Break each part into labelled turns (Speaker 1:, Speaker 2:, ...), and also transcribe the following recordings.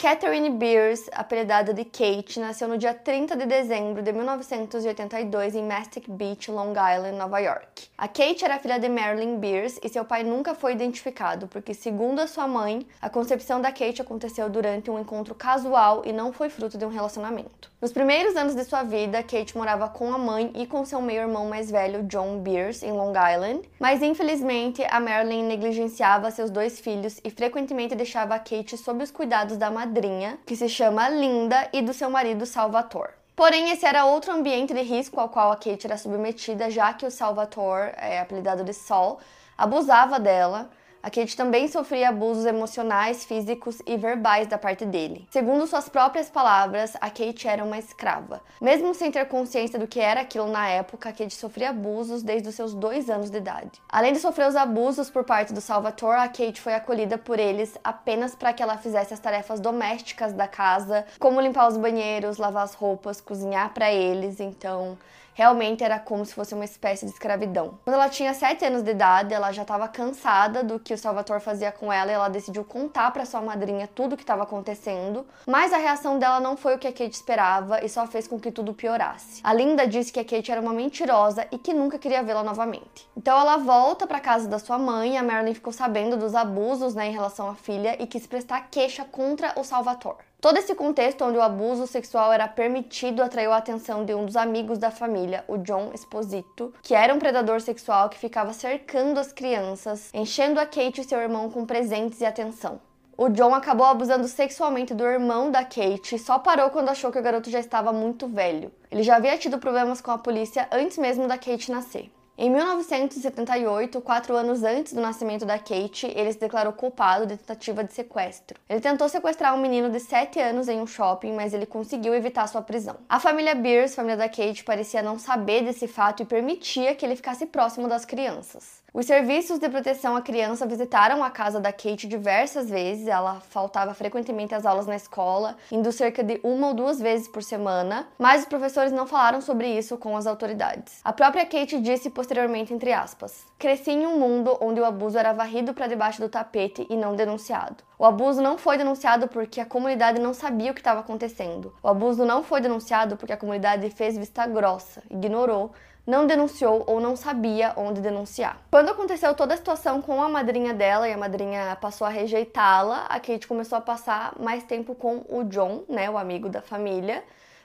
Speaker 1: Catherine Beers, apelidada de Kate, nasceu no dia 30 de dezembro de 1982 em Mastic Beach, Long Island, Nova York. A Kate era filha de Marilyn Beers e seu pai nunca foi identificado, porque, segundo a sua mãe, a concepção da Kate aconteceu durante um encontro casual e não foi fruto de um relacionamento. Nos primeiros anos de sua vida, Kate morava com a mãe e com seu meio-irmão mais velho, John Beers, em Long Island, mas infelizmente a Marilyn negligenciava seus dois filhos e frequentemente deixava a Kate sob os cuidados da madrinha, que se chama Linda, e do seu marido Salvatore. Porém, esse era outro ambiente de risco ao qual a Kate era submetida, já que o Salvatore, é, apelidado de Sol, abusava dela, a Kate também sofria abusos emocionais, físicos e verbais da parte dele. Segundo suas próprias palavras, a Kate era uma escrava. Mesmo sem ter consciência do que era aquilo na época, a Kate sofria abusos desde os seus dois anos de idade. Além de sofrer os abusos por parte do Salvatore, a Kate foi acolhida por eles apenas para que ela fizesse as tarefas domésticas da casa, como limpar os banheiros, lavar as roupas, cozinhar para eles. Então, realmente era como se fosse uma espécie de escravidão. Quando ela tinha 7 anos de idade, ela já estava cansada do que o Salvatore fazia com ela e ela decidiu contar para sua madrinha tudo o que estava acontecendo, mas a reação dela não foi o que a Kate esperava e só fez com que tudo piorasse. A Linda disse que a Kate era uma mentirosa e que nunca queria vê-la novamente. Então ela volta para casa da sua mãe, a Marilyn ficou sabendo dos abusos né, em relação à filha e quis prestar queixa contra o Salvatore. Todo esse contexto onde o abuso sexual era permitido atraiu a atenção de um dos amigos da família, o John Esposito, que era um predador sexual que ficava cercando as crianças, enchendo a Kate e seu irmão com presentes e atenção. O John acabou abusando sexualmente do irmão da Kate e só parou quando achou que o garoto já estava muito velho. Ele já havia tido problemas com a polícia antes mesmo da Kate nascer. Em 1978, quatro anos antes do nascimento da Kate, ele se declarou culpado de tentativa de sequestro. Ele tentou sequestrar um menino de 7 anos em um shopping, mas ele conseguiu evitar sua prisão. A família Beers, família da Kate, parecia não saber desse fato e permitia que ele ficasse próximo das crianças. Os serviços de proteção à criança visitaram a casa da Kate diversas vezes. Ela faltava frequentemente às aulas na escola, indo cerca de uma ou duas vezes por semana, mas os professores não falaram sobre isso com as autoridades. A própria Kate disse posteriormente, entre aspas, cresci em um mundo onde o abuso era varrido para debaixo do tapete e não denunciado. O abuso não foi denunciado porque a comunidade não sabia o que estava acontecendo. O abuso não foi denunciado porque a comunidade fez vista grossa, ignorou não denunciou ou não sabia onde denunciar. Quando aconteceu toda a situação com a madrinha dela e a madrinha passou a rejeitá-la, a Kate começou a passar mais tempo com o John, né, o amigo da família.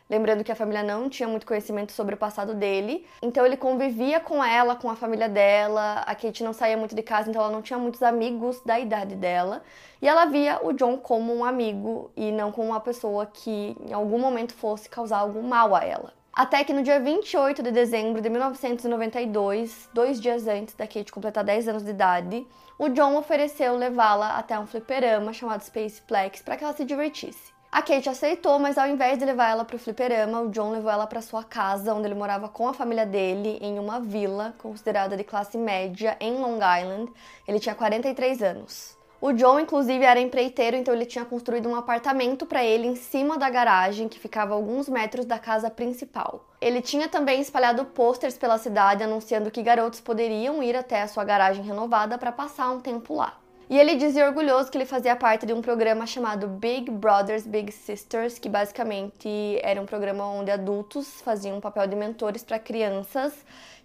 Speaker 1: Lembrando que a família não tinha muito conhecimento sobre o passado dele, então ele convivia com ela, com a família dela. A Kate não saía muito de casa, então ela não tinha muitos amigos da idade dela. E ela via o John como um amigo e não como uma pessoa que em algum momento fosse causar algum mal a ela. Até que no dia 28 de dezembro de 1992, dois dias antes da Kate completar 10 anos de idade, o John ofereceu levá-la até um fliperama chamado Spaceplex para que ela se divertisse. A Kate aceitou, mas ao invés de levar ela para o fliperama, o John levou ela para sua casa, onde ele morava com a família dele, em uma vila considerada de classe média em Long Island. Ele tinha 43 anos. O John, inclusive, era empreiteiro, então ele tinha construído um apartamento para ele em cima da garagem, que ficava alguns metros da casa principal. Ele tinha também espalhado posters pela cidade anunciando que garotos poderiam ir até a sua garagem renovada para passar um tempo lá. E ele dizia orgulhoso que ele fazia parte de um programa chamado Big Brothers Big Sisters, que basicamente era um programa onde adultos faziam um papel de mentores para crianças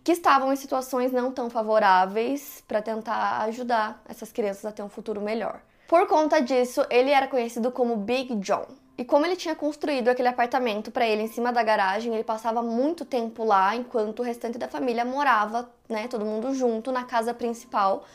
Speaker 1: que estavam em situações não tão favoráveis para tentar ajudar essas crianças a ter um futuro melhor. Por conta disso, ele era conhecido como Big John. E como ele tinha construído aquele apartamento para ele em cima da garagem, ele passava muito tempo lá enquanto o restante da família morava, né, todo mundo junto na casa principal.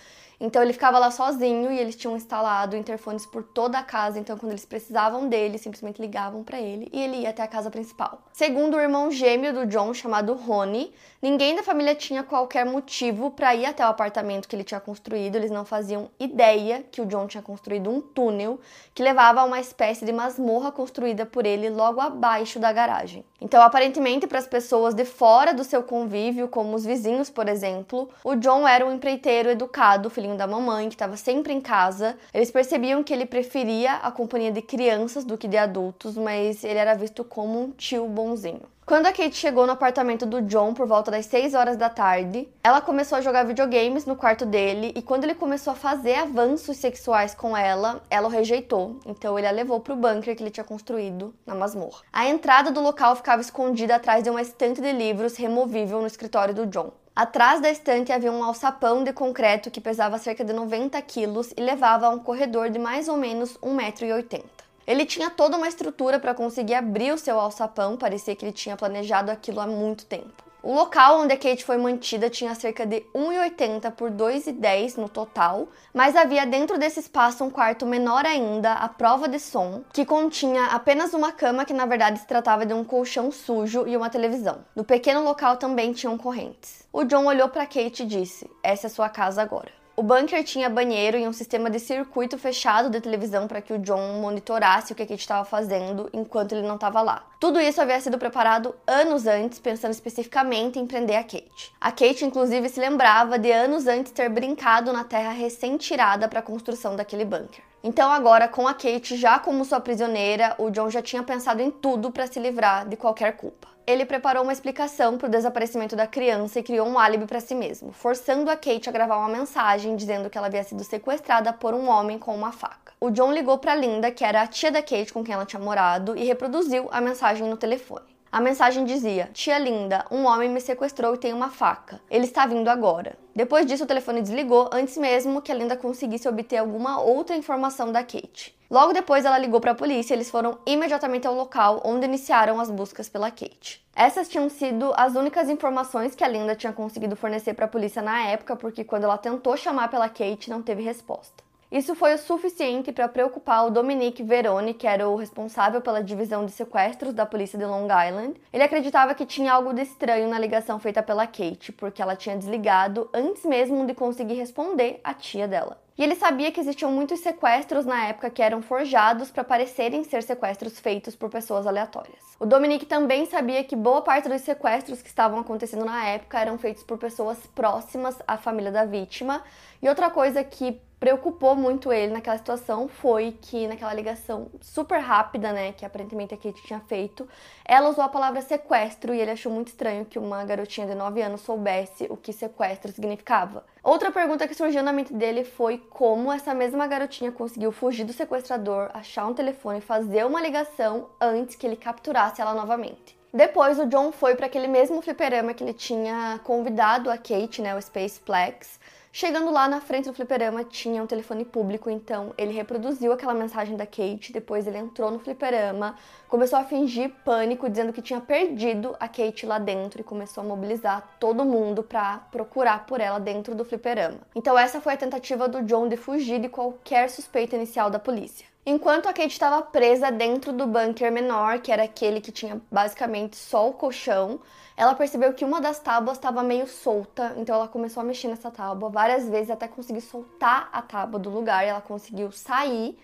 Speaker 1: Então ele ficava lá sozinho e eles tinham instalado interfones por toda a casa, então quando eles precisavam dele, simplesmente ligavam para ele e ele ia até a casa principal. Segundo o irmão gêmeo do John, chamado Rony, ninguém da família tinha qualquer motivo para ir até o apartamento que ele tinha construído, eles não faziam ideia que o John tinha construído um túnel que levava a uma espécie de masmorra construída por ele logo abaixo da garagem. Então, aparentemente, para as pessoas de fora do seu convívio, como os vizinhos, por exemplo, o John era um empreiteiro educado, filhinho da mamãe, que estava sempre em casa. Eles percebiam que ele preferia a companhia de crianças do que de adultos, mas ele era visto como um tio bonzinho. Quando a Kate chegou no apartamento do John por volta das 6 horas da tarde, ela começou a jogar videogames no quarto dele e quando ele começou a fazer avanços sexuais com ela, ela o rejeitou. Então ele a levou para o bunker que ele tinha construído na masmorra. A entrada do local ficava escondida atrás de uma estante de livros removível no escritório do John. Atrás da estante havia um alçapão de concreto que pesava cerca de 90 quilos e levava a um corredor de mais ou menos 1,80m. Ele tinha toda uma estrutura para conseguir abrir o seu alçapão, parecia que ele tinha planejado aquilo há muito tempo. O local onde a Kate foi mantida tinha cerca de 1,80 por 2,10 no total, mas havia dentro desse espaço um quarto menor ainda, à prova de som, que continha apenas uma cama que na verdade se tratava de um colchão sujo e uma televisão. No pequeno local também tinham correntes. O John olhou para Kate e disse: "Essa é sua casa agora". O bunker tinha banheiro e um sistema de circuito fechado de televisão para que o John monitorasse o que a Kate estava fazendo enquanto ele não estava lá. Tudo isso havia sido preparado anos antes, pensando especificamente em prender a Kate. A Kate, inclusive, se lembrava de anos antes ter brincado na terra recém-tirada para a construção daquele bunker. Então, agora, com a Kate já como sua prisioneira, o John já tinha pensado em tudo para se livrar de qualquer culpa ele preparou uma explicação para o desaparecimento da criança e criou um álibi para si mesmo, forçando a Kate a gravar uma mensagem dizendo que ela havia sido sequestrada por um homem com uma faca. O John ligou para Linda, que era a tia da Kate com quem ela tinha morado, e reproduziu a mensagem no telefone. A mensagem dizia: Tia linda, um homem me sequestrou e tem uma faca. Ele está vindo agora. Depois disso, o telefone desligou antes mesmo que a Linda conseguisse obter alguma outra informação da Kate. Logo depois, ela ligou para a polícia e eles foram imediatamente ao local onde iniciaram as buscas pela Kate. Essas tinham sido as únicas informações que a Linda tinha conseguido fornecer para a polícia na época, porque quando ela tentou chamar pela Kate, não teve resposta. Isso foi o suficiente para preocupar o Dominique Veroni, que era o responsável pela divisão de sequestros da polícia de Long Island. Ele acreditava que tinha algo de estranho na ligação feita pela Kate, porque ela tinha desligado antes mesmo de conseguir responder à tia dela. E ele sabia que existiam muitos sequestros na época que eram forjados para parecerem ser sequestros feitos por pessoas aleatórias. O Dominique também sabia que boa parte dos sequestros que estavam acontecendo na época eram feitos por pessoas próximas à família da vítima. E outra coisa que preocupou muito ele naquela situação foi que naquela ligação super rápida, né, que aparentemente a Kate tinha feito, ela usou a palavra sequestro e ele achou muito estranho que uma garotinha de 9 anos soubesse o que sequestro significava. Outra pergunta que surgiu na mente dele foi como essa mesma garotinha conseguiu fugir do sequestrador, achar um telefone e fazer uma ligação antes que ele capturasse ela novamente. Depois, o John foi para aquele mesmo fliperama que ele tinha convidado a Kate, né, o Spaceplex, Chegando lá na frente do fliperama tinha um telefone público, então ele reproduziu aquela mensagem da Kate, depois ele entrou no fliperama, começou a fingir pânico, dizendo que tinha perdido a Kate lá dentro e começou a mobilizar todo mundo para procurar por ela dentro do fliperama. Então essa foi a tentativa do John de fugir de qualquer suspeita inicial da polícia. Enquanto a Kate estava presa dentro do bunker menor, que era aquele que tinha basicamente só o colchão, ela percebeu que uma das tábuas estava meio solta, então ela começou a mexer nessa tábua várias vezes até conseguir soltar a tábua do lugar e ela conseguiu sair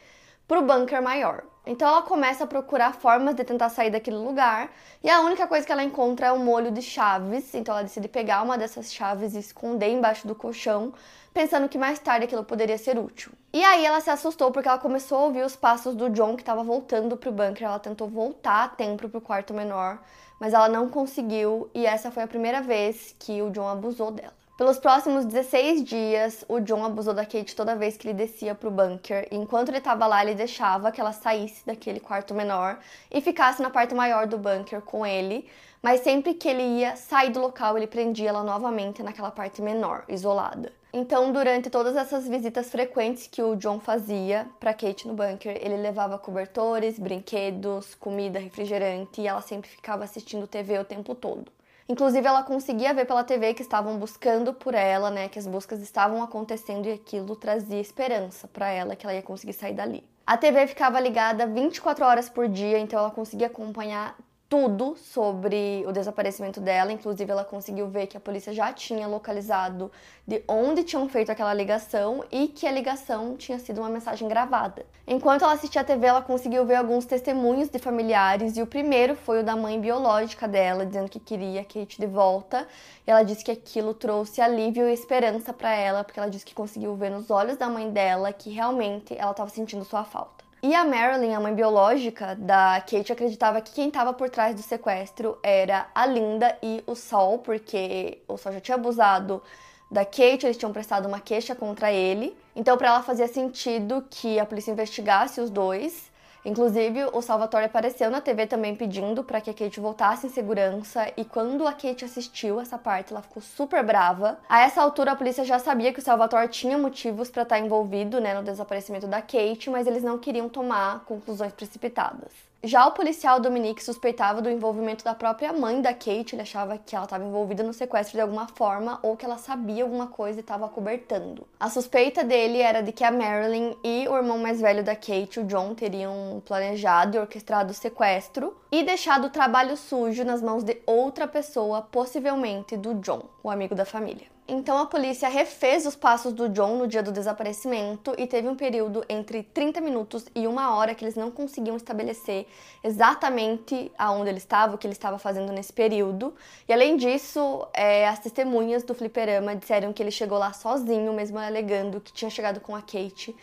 Speaker 1: para o bunker maior. Então ela começa a procurar formas de tentar sair daquele lugar e a única coisa que ela encontra é um molho de chaves. Então ela decide pegar uma dessas chaves e esconder embaixo do colchão, pensando que mais tarde aquilo poderia ser útil. E aí ela se assustou porque ela começou a ouvir os passos do John que estava voltando pro bunker. Ela tentou voltar a tempo pro quarto menor, mas ela não conseguiu e essa foi a primeira vez que o John abusou dela. Pelos próximos 16 dias, o John abusou da Kate toda vez que ele descia pro bunker. E enquanto ele estava lá, ele deixava que ela saísse daquele quarto menor e ficasse na parte maior do bunker com ele. Mas sempre que ele ia sair do local, ele prendia ela novamente naquela parte menor, isolada. Então, durante todas essas visitas frequentes que o John fazia para Kate no bunker, ele levava cobertores, brinquedos, comida, refrigerante e ela sempre ficava assistindo TV o tempo todo. Inclusive, ela conseguia ver pela TV que estavam buscando por ela, né? Que as buscas estavam acontecendo e aquilo trazia esperança para ela que ela ia conseguir sair dali. A TV ficava ligada 24 horas por dia, então ela conseguia acompanhar tudo sobre o desaparecimento dela. Inclusive, ela conseguiu ver que a polícia já tinha localizado de onde tinham feito aquela ligação e que a ligação tinha sido uma mensagem gravada. Enquanto ela assistia a TV, ela conseguiu ver alguns testemunhos de familiares e o primeiro foi o da mãe biológica dela, dizendo que queria Kate de volta. E ela disse que aquilo trouxe alívio e esperança para ela, porque ela disse que conseguiu ver nos olhos da mãe dela que realmente ela estava sentindo sua falta. E a Marilyn, a mãe biológica da Kate, acreditava que quem estava por trás do sequestro era a Linda e o Sol, porque o Sol já tinha abusado da Kate, eles tinham prestado uma queixa contra ele. Então, para ela fazia sentido que a polícia investigasse os dois Inclusive, o Salvatore apareceu na TV também pedindo para que a Kate voltasse em segurança e quando a Kate assistiu essa parte, ela ficou super brava. A essa altura, a polícia já sabia que o Salvatore tinha motivos para estar envolvido, né, no desaparecimento da Kate, mas eles não queriam tomar conclusões precipitadas. Já o policial Dominique suspeitava do envolvimento da própria mãe da Kate, ele achava que ela estava envolvida no sequestro de alguma forma ou que ela sabia alguma coisa e estava cobertando. A suspeita dele era de que a Marilyn e o irmão mais velho da Kate, o John, teriam planejado e orquestrado o sequestro e deixado o trabalho sujo nas mãos de outra pessoa, possivelmente do John, o amigo da família. Então a polícia refez os passos do John no dia do desaparecimento e teve um período entre 30 minutos e uma hora que eles não conseguiam estabelecer exatamente aonde ele estava, o que ele estava fazendo nesse período. E além disso, é, as testemunhas do fliperama disseram que ele chegou lá sozinho, mesmo alegando que tinha chegado com a Kate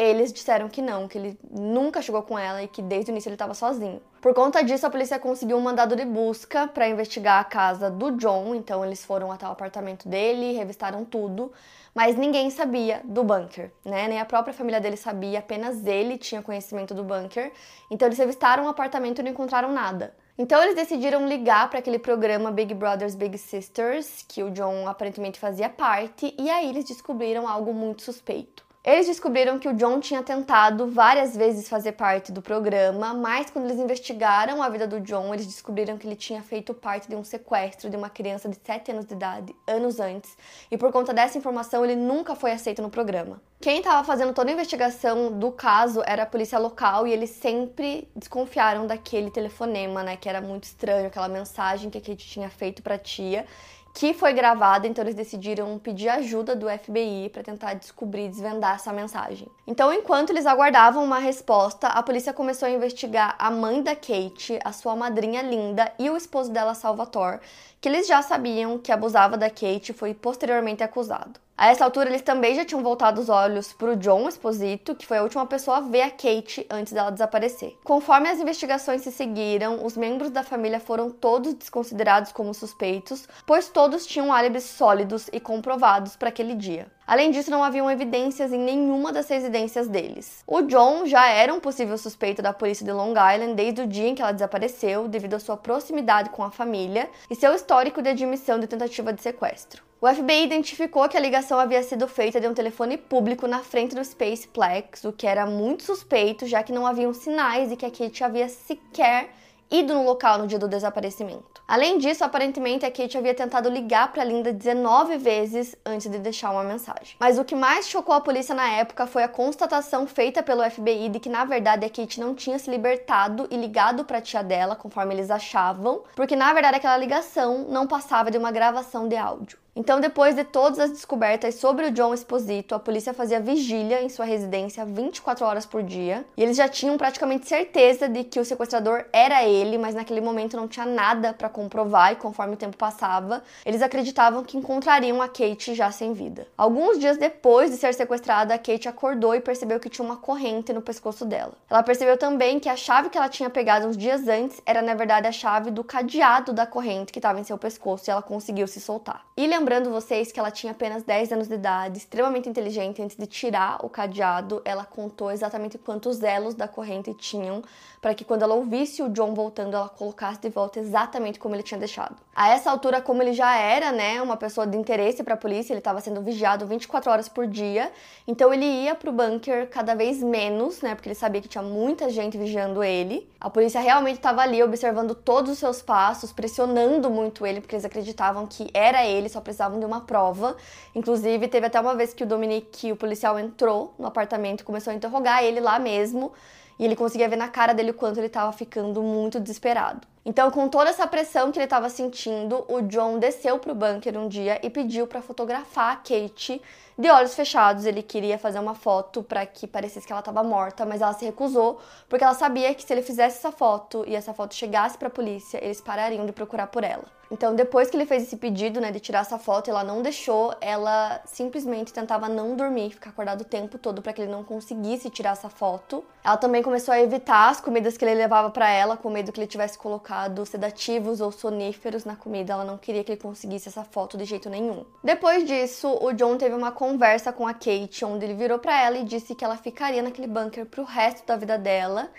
Speaker 1: eles disseram que não, que ele nunca chegou com ela e que desde o início ele estava sozinho. Por conta disso, a polícia conseguiu um mandado de busca para investigar a casa do John, então eles foram até o apartamento dele, revistaram tudo, mas ninguém sabia do bunker, né? Nem a própria família dele sabia, apenas ele tinha conhecimento do bunker. Então eles revistaram o apartamento e não encontraram nada. Então eles decidiram ligar para aquele programa Big Brothers Big Sisters, que o John aparentemente fazia parte, e aí eles descobriram algo muito suspeito. Eles descobriram que o John tinha tentado várias vezes fazer parte do programa, mas quando eles investigaram a vida do John, eles descobriram que ele tinha feito parte de um sequestro de uma criança de 7 anos de idade, anos antes, e por conta dessa informação ele nunca foi aceito no programa. Quem estava fazendo toda a investigação do caso era a polícia local e eles sempre desconfiaram daquele telefonema, né, que era muito estranho, aquela mensagem que a Kate tinha feito para a tia que foi gravada, então eles decidiram pedir ajuda do FBI para tentar descobrir, desvendar essa mensagem. Então, enquanto eles aguardavam uma resposta, a polícia começou a investigar a mãe da Kate, a sua madrinha Linda e o esposo dela, Salvatore, que eles já sabiam que abusava da Kate e foi posteriormente acusado. A essa altura, eles também já tinham voltado os olhos para o John Esposito, que foi a última pessoa a ver a Kate antes dela desaparecer. Conforme as investigações se seguiram, os membros da família foram todos desconsiderados como suspeitos, pois todos tinham álibis sólidos e comprovados para aquele dia. Além disso, não haviam evidências em nenhuma das residências deles. O John já era um possível suspeito da polícia de Long Island desde o dia em que ela desapareceu, devido à sua proximidade com a família e seu histórico de admissão de tentativa de sequestro. O FBI identificou que a ligação havia sido feita de um telefone público na frente do Spaceplex, o que era muito suspeito, já que não haviam sinais de que a Kate havia sequer ido no local no dia do desaparecimento. Além disso, aparentemente a Kate havia tentado ligar para Linda 19 vezes antes de deixar uma mensagem. Mas o que mais chocou a polícia na época foi a constatação feita pelo FBI de que na verdade a Kate não tinha se libertado e ligado para a tia dela, conforme eles achavam, porque na verdade aquela ligação não passava de uma gravação de áudio. Então, depois de todas as descobertas sobre o John Esposito, a polícia fazia vigília em sua residência 24 horas por dia. E eles já tinham praticamente certeza de que o sequestrador era ele, mas naquele momento não tinha nada para comprovar e conforme o tempo passava, eles acreditavam que encontrariam a Kate já sem vida. Alguns dias depois de ser sequestrada, a Kate acordou e percebeu que tinha uma corrente no pescoço dela. Ela percebeu também que a chave que ela tinha pegado uns dias antes era na verdade a chave do cadeado da corrente que estava em seu pescoço e ela conseguiu se soltar. Lembrando vocês que ela tinha apenas 10 anos de idade, extremamente inteligente, antes de tirar o cadeado, ela contou exatamente quantos elos da corrente tinham, para que quando ela ouvisse o John voltando, ela colocasse de volta exatamente como ele tinha deixado. A essa altura, como ele já era, né, uma pessoa de interesse para a polícia, ele estava sendo vigiado 24 horas por dia, então ele ia pro bunker cada vez menos, né, porque ele sabia que tinha muita gente vigiando ele. A polícia realmente estava ali observando todos os seus passos, pressionando muito ele, porque eles acreditavam que era ele, só precisavam de uma prova. Inclusive, teve até uma vez que o Dominique, o policial, entrou no apartamento começou a interrogar ele lá mesmo. E ele conseguia ver na cara dele o quanto ele estava ficando muito desesperado. Então, com toda essa pressão que ele estava sentindo, o John desceu para o bunker um dia e pediu para fotografar a Kate de olhos fechados. Ele queria fazer uma foto para que parecesse que ela estava morta, mas ela se recusou porque ela sabia que se ele fizesse essa foto e essa foto chegasse para a polícia, eles parariam de procurar por ela. Então, depois que ele fez esse pedido, né, de tirar essa foto, ela não deixou, ela simplesmente tentava não dormir, ficar acordado o tempo todo para que ele não conseguisse tirar essa foto. Ela também começou a evitar as comidas que ele levava para ela, com medo que ele tivesse colocado sedativos ou soníferos na comida. Ela não queria que ele conseguisse essa foto de jeito nenhum. Depois disso, o John teve uma conversa com a Kate, onde ele virou para ela e disse que ela ficaria naquele bunker pro resto da vida dela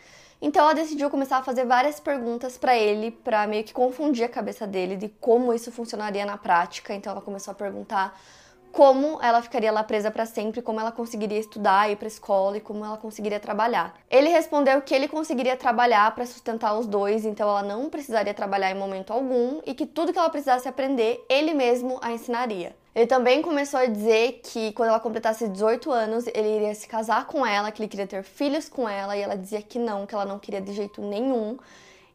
Speaker 1: então ela decidiu começar a fazer várias perguntas para ele, para meio que confundir a cabeça dele de como isso funcionaria na prática. Então ela começou a perguntar como ela ficaria lá presa para sempre, como ela conseguiria estudar, ir para escola e como ela conseguiria trabalhar. Ele respondeu que ele conseguiria trabalhar para sustentar os dois, então ela não precisaria trabalhar em momento algum e que tudo que ela precisasse aprender, ele mesmo a ensinaria. Ele também começou a dizer que quando ela completasse 18 anos, ele iria se casar com ela, que ele queria ter filhos com ela, e ela dizia que não, que ela não queria de jeito nenhum.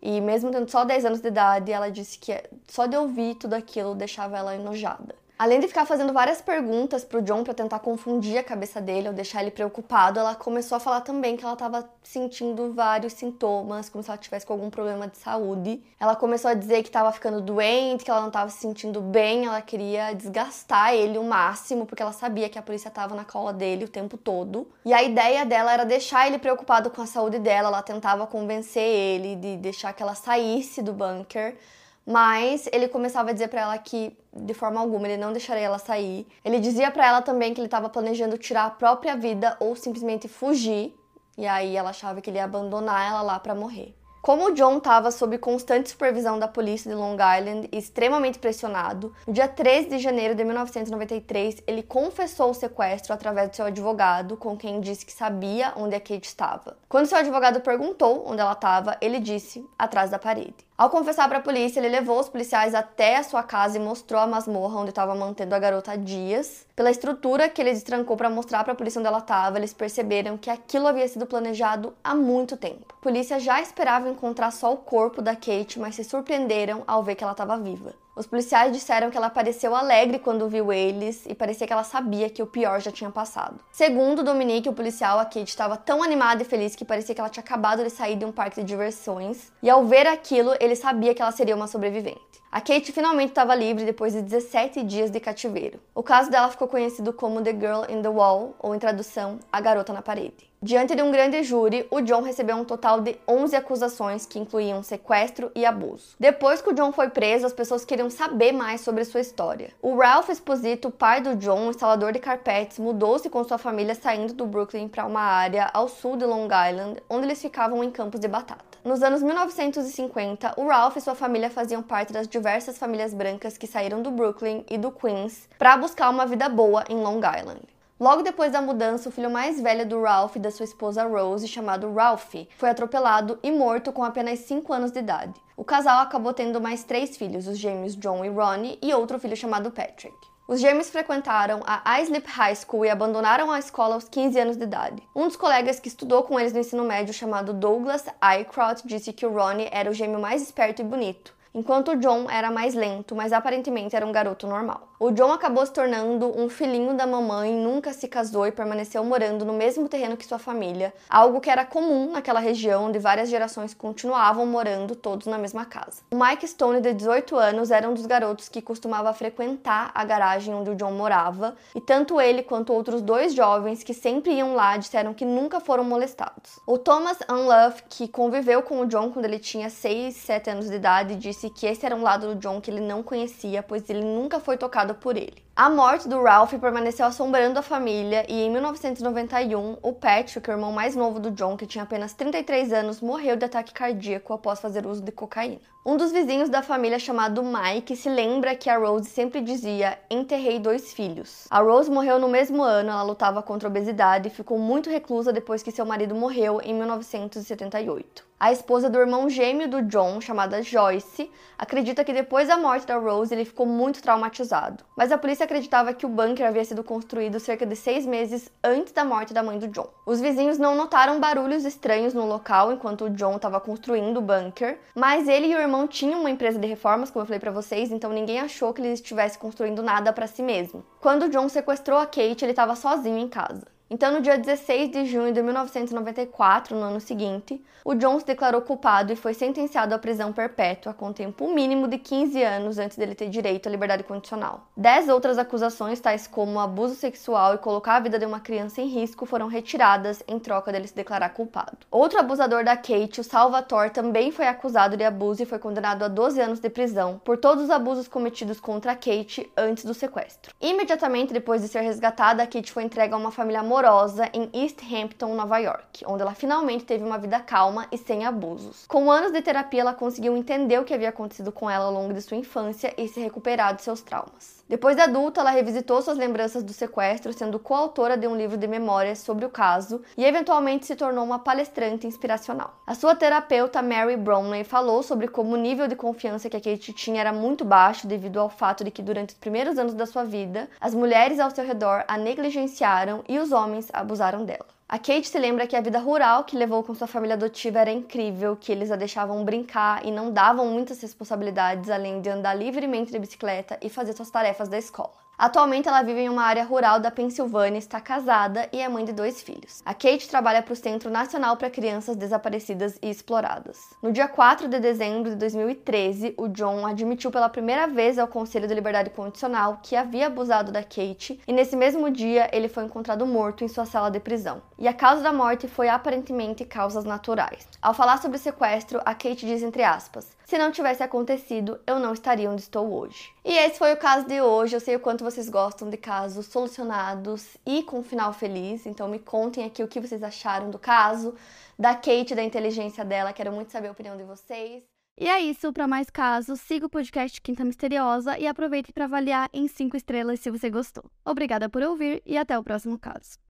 Speaker 1: E mesmo tendo só 10 anos de idade, ela disse que só de ouvir tudo aquilo deixava ela enojada. Além de ficar fazendo várias perguntas pro John para tentar confundir a cabeça dele ou deixar ele preocupado, ela começou a falar também que ela estava sentindo vários sintomas, como se ela tivesse com algum problema de saúde. Ela começou a dizer que estava ficando doente, que ela não estava se sentindo bem, ela queria desgastar ele o máximo, porque ela sabia que a polícia estava na cola dele o tempo todo. E a ideia dela era deixar ele preocupado com a saúde dela, ela tentava convencer ele de deixar que ela saísse do bunker mas ele começava a dizer para ela que de forma alguma ele não deixaria ela sair. Ele dizia para ela também que ele estava planejando tirar a própria vida ou simplesmente fugir, e aí ela achava que ele ia abandonar ela lá para morrer. Como o John estava sob constante supervisão da polícia de Long Island e extremamente pressionado, no dia 13 de janeiro de 1993, ele confessou o sequestro através do seu advogado, com quem disse que sabia onde a Kate estava. Quando seu advogado perguntou onde ela estava, ele disse: atrás da parede. Ao confessar para a polícia, ele levou os policiais até a sua casa e mostrou a masmorra onde estava mantendo a garota há dias. Pela estrutura que ele destrancou para mostrar para a polícia onde ela estava, eles perceberam que aquilo havia sido planejado há muito tempo. A polícia já esperava encontrar só o corpo da Kate, mas se surpreenderam ao ver que ela estava viva. Os policiais disseram que ela pareceu alegre quando viu eles e parecia que ela sabia que o pior já tinha passado. Segundo Dominique, o policial, a Kate estava tão animada e feliz que parecia que ela tinha acabado de sair de um parque de diversões, e ao ver aquilo, ele sabia que ela seria uma sobrevivente. A Kate finalmente estava livre depois de 17 dias de cativeiro. O caso dela ficou conhecido como The Girl in the Wall, ou em tradução, A Garota na Parede. Diante de um grande júri, o John recebeu um total de 11 acusações que incluíam sequestro e abuso. Depois que o John foi preso, as pessoas queriam saber mais sobre sua história. O Ralph Esposito, pai do John, instalador de carpetes, mudou-se com sua família saindo do Brooklyn para uma área ao sul de Long Island, onde eles ficavam em campos de batata. Nos anos 1950, o Ralph e sua família faziam parte das diversas famílias brancas que saíram do Brooklyn e do Queens para buscar uma vida boa em Long Island. Logo depois da mudança, o filho mais velho do Ralph e da sua esposa Rose, chamado Ralph, foi atropelado e morto com apenas 5 anos de idade. O casal acabou tendo mais três filhos, os gêmeos John e Ronnie, e outro filho chamado Patrick. Os gêmeos frequentaram a Islip High School e abandonaram a escola aos 15 anos de idade. Um dos colegas que estudou com eles no ensino médio, chamado Douglas Aycroft, disse que o Ronnie era o gêmeo mais esperto e bonito, enquanto o John era mais lento, mas aparentemente era um garoto normal. O John acabou se tornando um filhinho da mamãe, nunca se casou e permaneceu morando no mesmo terreno que sua família, algo que era comum naquela região onde várias gerações continuavam morando todos na mesma casa. O Mike Stone, de 18 anos, era um dos garotos que costumava frequentar a garagem onde o John morava, e tanto ele quanto outros dois jovens que sempre iam lá disseram que nunca foram molestados. O Thomas Unlove, que conviveu com o John quando ele tinha 6, 7 anos de idade, disse que esse era um lado do John que ele não conhecia, pois ele nunca foi tocado por ele. A morte do Ralph permaneceu assombrando a família e em 1991, o Patrick, o irmão mais novo do John, que tinha apenas 33 anos, morreu de ataque cardíaco após fazer uso de cocaína. Um dos vizinhos da família chamado Mike se lembra que a Rose sempre dizia: "Enterrei dois filhos". A Rose morreu no mesmo ano, ela lutava contra a obesidade e ficou muito reclusa depois que seu marido morreu em 1978. A esposa do irmão gêmeo do John, chamada Joyce, acredita que depois da morte da Rose ele ficou muito traumatizado. Mas a polícia acreditava que o bunker havia sido construído cerca de seis meses antes da morte da mãe do John. Os vizinhos não notaram barulhos estranhos no local enquanto o John estava construindo o bunker, mas ele e o irmão tinham uma empresa de reformas, como eu falei para vocês, então ninguém achou que ele estivesse construindo nada para si mesmo. Quando o John sequestrou a Kate, ele estava sozinho em casa. Então, no dia 16 de junho de 1994, no ano seguinte, o John se declarou culpado e foi sentenciado à prisão perpétua com tempo mínimo de 15 anos antes dele ter direito à liberdade condicional. Dez outras acusações, tais como abuso sexual e colocar a vida de uma criança em risco, foram retiradas em troca dele se declarar culpado. Outro abusador da Kate, o Salvatore, também foi acusado de abuso e foi condenado a 12 anos de prisão por todos os abusos cometidos contra a Kate antes do sequestro. Imediatamente depois de ser resgatada, a Kate foi entregue a uma família amorosa amorosa em East Hampton, Nova York, onde ela finalmente teve uma vida calma e sem abusos. Com anos de terapia, ela conseguiu entender o que havia acontecido com ela ao longo de sua infância e se recuperar de seus traumas. Depois de adulta, ela revisitou suas lembranças do sequestro, sendo coautora de um livro de memórias sobre o caso e eventualmente se tornou uma palestrante inspiracional. A sua terapeuta Mary Bromley falou sobre como o nível de confiança que a Kate tinha era muito baixo devido ao fato de que durante os primeiros anos da sua vida, as mulheres ao seu redor a negligenciaram e os homens abusaram dela. A Kate se lembra que a vida rural que levou com sua família adotiva era incrível, que eles a deixavam brincar e não davam muitas responsabilidades além de andar livremente de bicicleta e fazer suas tarefas da escola. Atualmente ela vive em uma área rural da Pensilvânia, está casada e é mãe de dois filhos. A Kate trabalha para o Centro Nacional para Crianças Desaparecidas e Exploradas. No dia 4 de dezembro de 2013, o John admitiu pela primeira vez ao Conselho de Liberdade Condicional que havia abusado da Kate e nesse mesmo dia ele foi encontrado morto em sua cela de prisão. E a causa da morte foi aparentemente causas naturais. Ao falar sobre o sequestro, a Kate diz entre aspas: "Se não tivesse acontecido, eu não estaria onde estou hoje". E esse foi o caso de hoje. Eu sei o quanto vocês gostam de casos solucionados e com final feliz. Então me contem aqui o que vocês acharam do caso, da Kate, da inteligência dela. Quero muito saber a opinião de vocês.
Speaker 2: E é isso, para mais casos, siga o podcast Quinta Misteriosa e aproveite para avaliar em 5 estrelas se você gostou. Obrigada por ouvir e até o próximo caso.